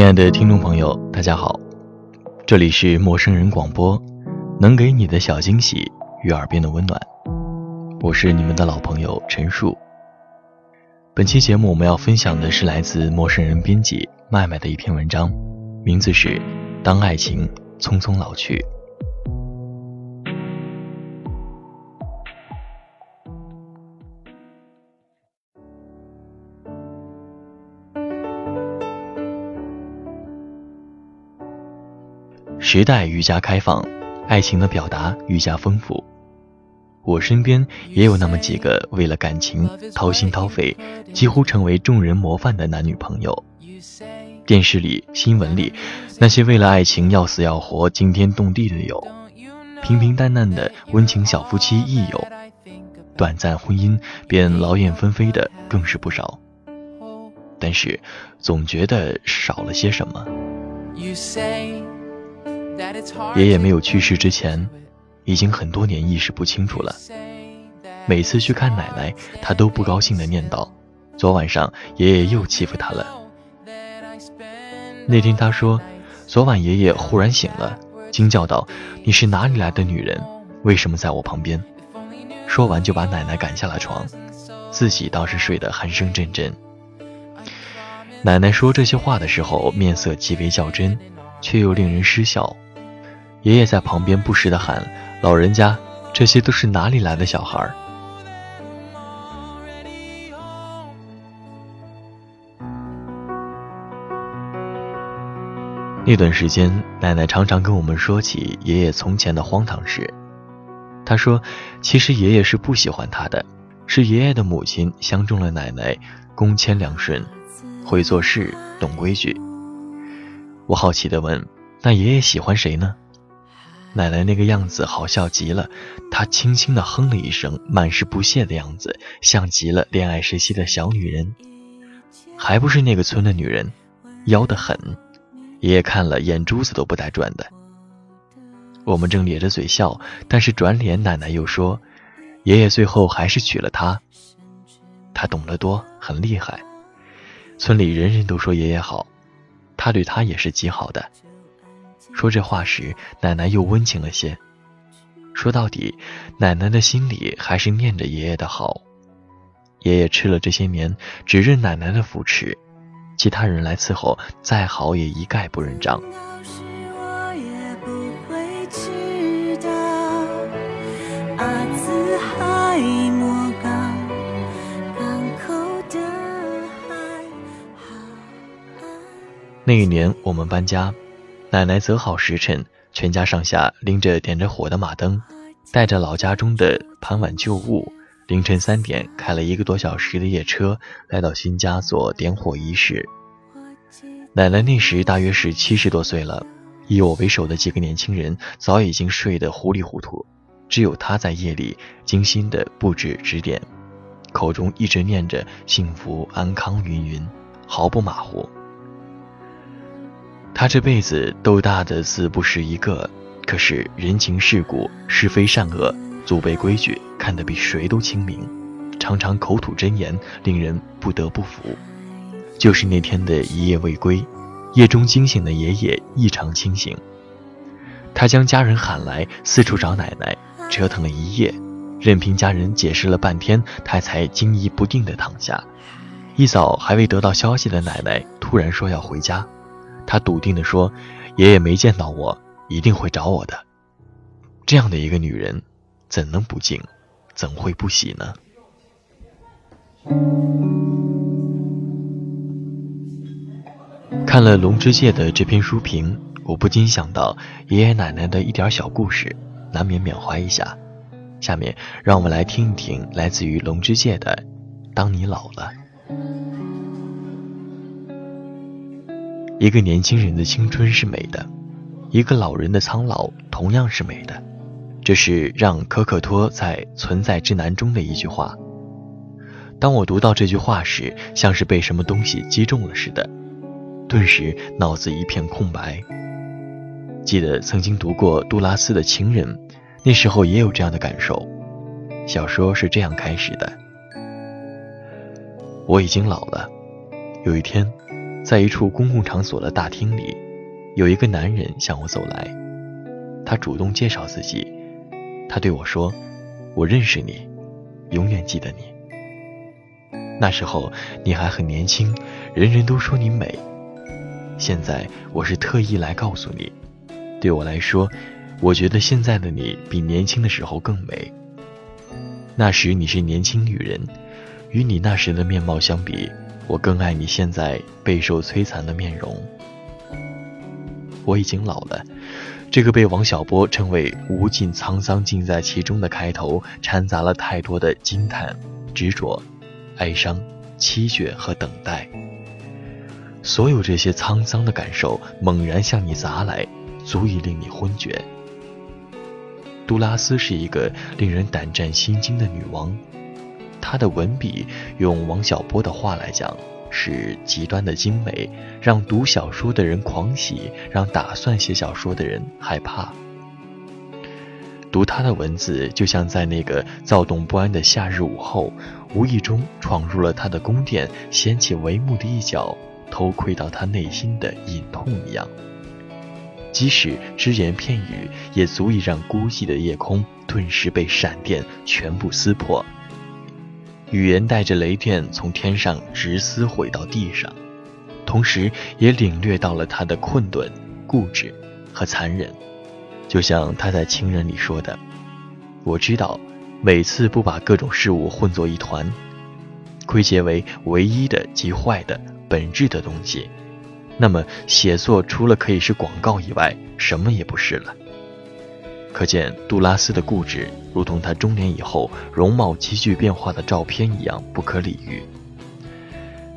亲爱的听众朋友，大家好，这里是陌生人广播，能给你的小惊喜与耳边的温暖，我是你们的老朋友陈树。本期节目我们要分享的是来自陌生人编辑麦麦的一篇文章，名字是《当爱情匆匆老去》。时代愈加开放，爱情的表达愈加丰富。我身边也有那么几个为了感情掏心掏肺，几乎成为众人模范的男女朋友。电视里、新闻里，那些为了爱情要死要活、惊天动地的有，平平淡淡的温情小夫妻亦有，短暂婚姻便劳燕分飞的更是不少。但是，总觉得少了些什么。爷爷没有去世之前，已经很多年意识不清楚了。每次去看奶奶，他都不高兴地念叨：“昨晚上爷爷又欺负他了。”那天他说：“昨晚爷爷忽然醒了，惊叫道：‘你是哪里来的女人？为什么在我旁边？’”说完就把奶奶赶下了床，自己倒是睡得鼾声阵阵。奶奶说这些话的时候，面色极为较真，却又令人失笑。爷爷在旁边不时地喊：“老人家，这些都是哪里来的小孩？”那段时间，奶奶常常跟我们说起爷爷从前的荒唐事。她说：“其实爷爷是不喜欢他的，是爷爷的母亲相中了奶奶，恭谦良顺，会做事，懂规矩。”我好奇地问：“那爷爷喜欢谁呢？”奶奶那个样子好笑极了，她轻轻地哼了一声，满是不屑的样子，像极了恋爱时期的小女人，还不是那个村的女人，妖得很。爷爷看了眼珠子都不带转的。我们正咧着嘴笑，但是转脸奶奶又说，爷爷最后还是娶了她。他懂得多，很厉害。村里人人都说爷爷好，他对他也是极好的。说这话时，奶奶又温情了些。说到底，奶奶的心里还是念着爷爷的好。爷爷吃了这些年，只认奶奶的扶持，其他人来伺候，再好也一概不认账。那一年，我们搬家。奶奶择好时辰，全家上下拎着点着火的马灯，带着老家中的盘碗旧物，凌晨三点开了一个多小时的夜车，来到新家做点火仪式。奶奶那时大约是七十多岁了，以我为首的几个年轻人早已经睡得糊里糊涂，只有她在夜里精心的布置指点，口中一直念着幸福安康云云，毫不马虎。他这辈子斗大的字不识一个，可是人情世故、是非善恶、祖辈规矩看得比谁都清明，常常口吐真言，令人不得不服。就是那天的一夜未归，夜中惊醒的爷爷异常清醒。他将家人喊来，四处找奶奶，折腾了一夜，任凭家人解释了半天，他才惊疑不定地躺下。一早还未得到消息的奶奶突然说要回家。他笃定地说：“爷爷没见到我，一定会找我的。”这样的一个女人，怎能不敬？怎会不喜呢？看了龙之介的这篇书评，我不禁想到爷爷奶奶的一点小故事，难免缅怀一下。下面让我们来听一听来自于龙之介的《当你老了》。一个年轻人的青春是美的，一个老人的苍老同样是美的。这是让可可托在《存在之难》中的一句话。当我读到这句话时，像是被什么东西击中了似的，顿时脑子一片空白。记得曾经读过杜拉斯的《情人》，那时候也有这样的感受。小说是这样开始的：我已经老了。有一天，在一处公共场所的大厅里，有一个男人向我走来，他主动介绍自己。他对我说：“我认识你，永远记得你。那时候你还很年轻，人人都说你美。现在我是特意来告诉你，对我来说，我觉得现在的你比年轻的时候更美。那时你是年轻女人，与你那时的面貌相比，我更爱你现在备受摧残的面容。我已经老了。”这个被王小波称为“无尽沧桑尽在其中”的开头，掺杂了太多的惊叹、执着、哀伤、凄绝和等待。所有这些沧桑的感受猛然向你砸来，足以令你昏厥。杜拉斯是一个令人胆战心惊的女王，他的文笔，用王小波的话来讲。是极端的精美，让读小说的人狂喜，让打算写小说的人害怕。读他的文字，就像在那个躁动不安的夏日午后，无意中闯入了他的宫殿，掀起帷幕的一角，偷窥到他内心的隐痛一样。即使只言片语，也足以让孤寂的夜空顿时被闪电全部撕破。语言带着雷电从天上直撕毁到地上，同时也领略到了他的困顿、固执和残忍。就像他在《情人》里说的：“我知道，每次不把各种事物混作一团，归结为唯一的及坏的本质的东西，那么写作除了可以是广告以外，什么也不是了。”可见杜拉斯的固执，如同他中年以后容貌急剧变化的照片一样不可理喻。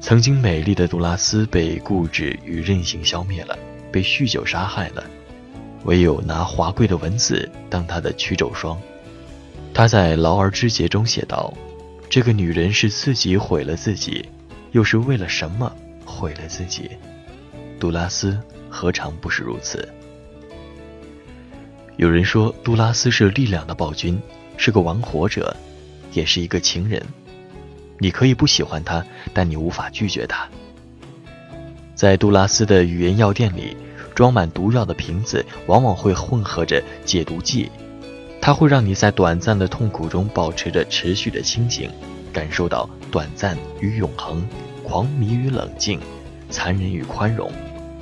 曾经美丽的杜拉斯被固执与任性消灭了，被酗酒杀害了，唯有拿华贵的文字当他的驱走霜。他在《劳而之节》中写道：“这个女人是自己毁了自己，又是为了什么毁了自己？”杜拉斯何尝不是如此？有人说杜拉斯是力量的暴君，是个玩火者，也是一个情人。你可以不喜欢他，但你无法拒绝他。在杜拉斯的语言药店里，装满毒药的瓶子往往会混合着解毒剂，它会让你在短暂的痛苦中保持着持续的清醒，感受到短暂与永恒，狂迷与冷静，残忍与宽容。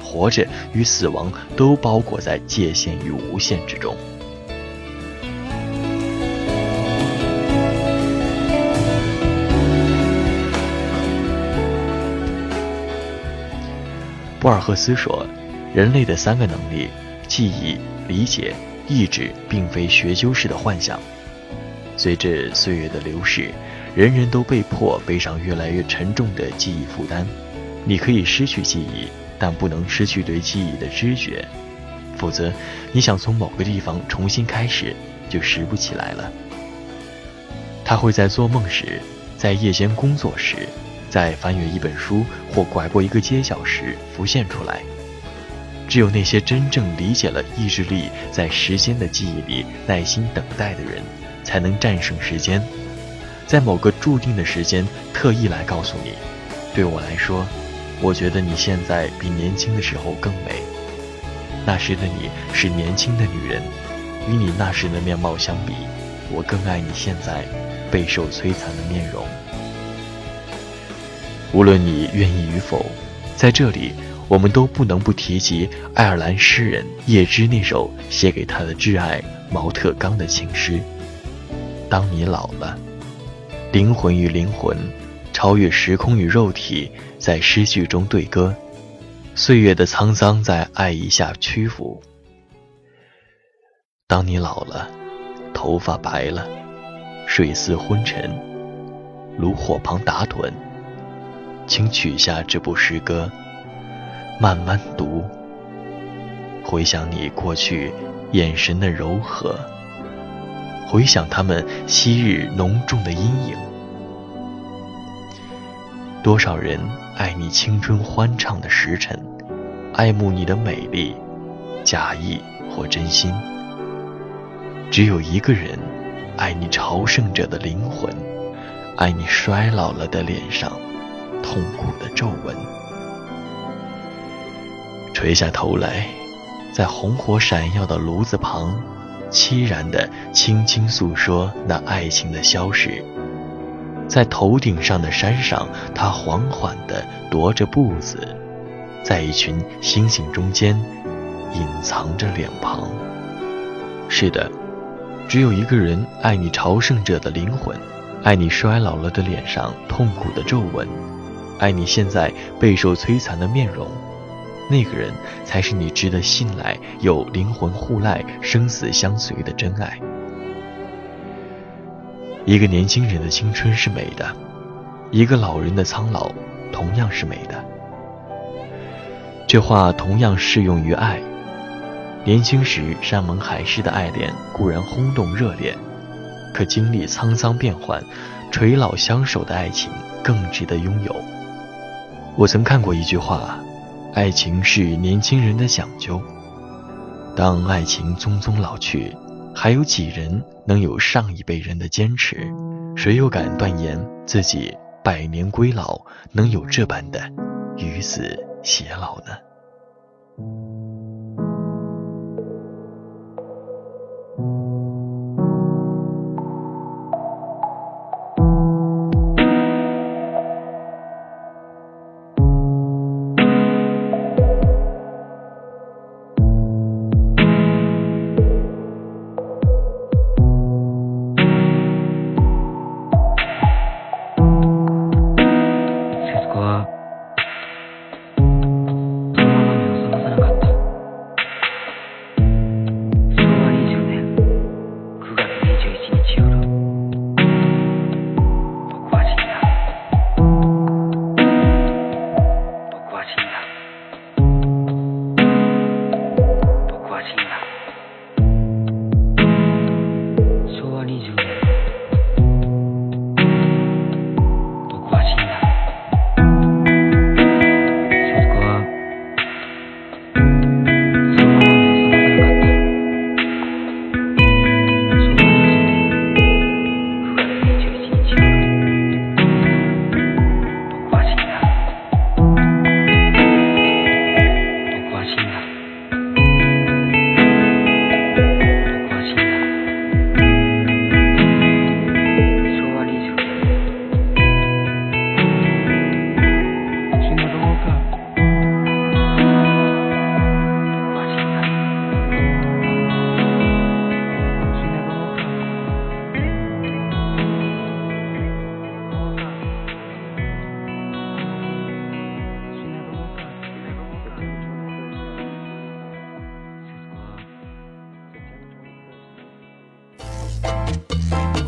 活着与死亡都包裹在界限与无限之中。博尔赫斯说：“人类的三个能力——记忆、理解、意志，并非学究式的幻想。随着岁月的流逝，人人都被迫背上越来越沉重的记忆负担。你可以失去记忆。”但不能失去对记忆的知觉，否则，你想从某个地方重新开始，就拾不起来了。他会在做梦时，在夜间工作时，在翻阅一本书或拐过一个街角时浮现出来。只有那些真正理解了意志力在时间的记忆里耐心等待的人，才能战胜时间，在某个注定的时间特意来告诉你：对我来说。我觉得你现在比年轻的时候更美。那时的你是年轻的女人，与你那时的面貌相比，我更爱你现在备受摧残的面容。无论你愿意与否，在这里，我们都不能不提及爱尔兰诗人叶芝那首写给他的挚爱毛特刚的情诗：“当你老了，灵魂与灵魂。”超越时空与肉体，在诗句中对歌，岁月的沧桑在爱意下屈服。当你老了，头发白了，睡似昏沉，炉火旁打盹，请取下这部诗歌，慢慢读，回想你过去眼神的柔和，回想他们昔日浓重的阴影。多少人爱你青春欢畅的时辰，爱慕你的美丽，假意或真心。只有一个人爱你朝圣者的灵魂，爱你衰老了的脸上痛苦的皱纹。垂下头来，在红火闪耀的炉子旁，凄然地轻轻诉说那爱情的消逝。在头顶上的山上，他缓缓地踱着步子，在一群星星中间隐藏着脸庞。是的，只有一个人爱你朝圣者的灵魂，爱你衰老了的脸上痛苦的皱纹，爱你现在备受摧残的面容。那个人才是你值得信赖、有灵魂互赖、生死相随的真爱。一个年轻人的青春是美的，一个老人的苍老同样是美的。这话同样适用于爱。年轻时山盟海誓的爱恋固然轰动热烈，可经历沧桑变幻，垂老相守的爱情更值得拥有。我曾看过一句话：爱情是年轻人的讲究。当爱情匆匆老去。还有几人能有上一辈人的坚持？谁又敢断言自己百年归老能有这般的与子偕老呢？